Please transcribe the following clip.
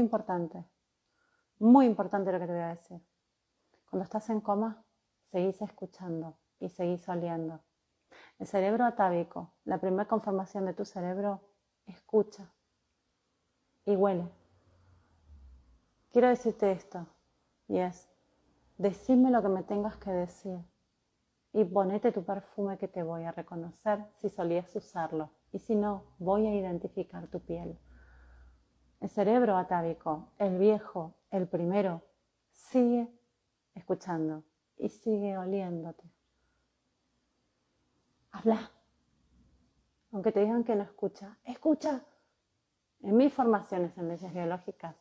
importante, muy importante lo que te voy a decir. Cuando estás en coma, seguís escuchando y seguís oliendo. El cerebro atávico, la primera conformación de tu cerebro, escucha y huele. Quiero decirte esto, y es, decime lo que me tengas que decir y ponete tu perfume que te voy a reconocer si solías usarlo y si no, voy a identificar tu piel. El cerebro atávico, el viejo, el primero, sigue escuchando y sigue oliéndote. Habla. Aunque te digan que no escucha, escucha. En mis formaciones en leyes biológicas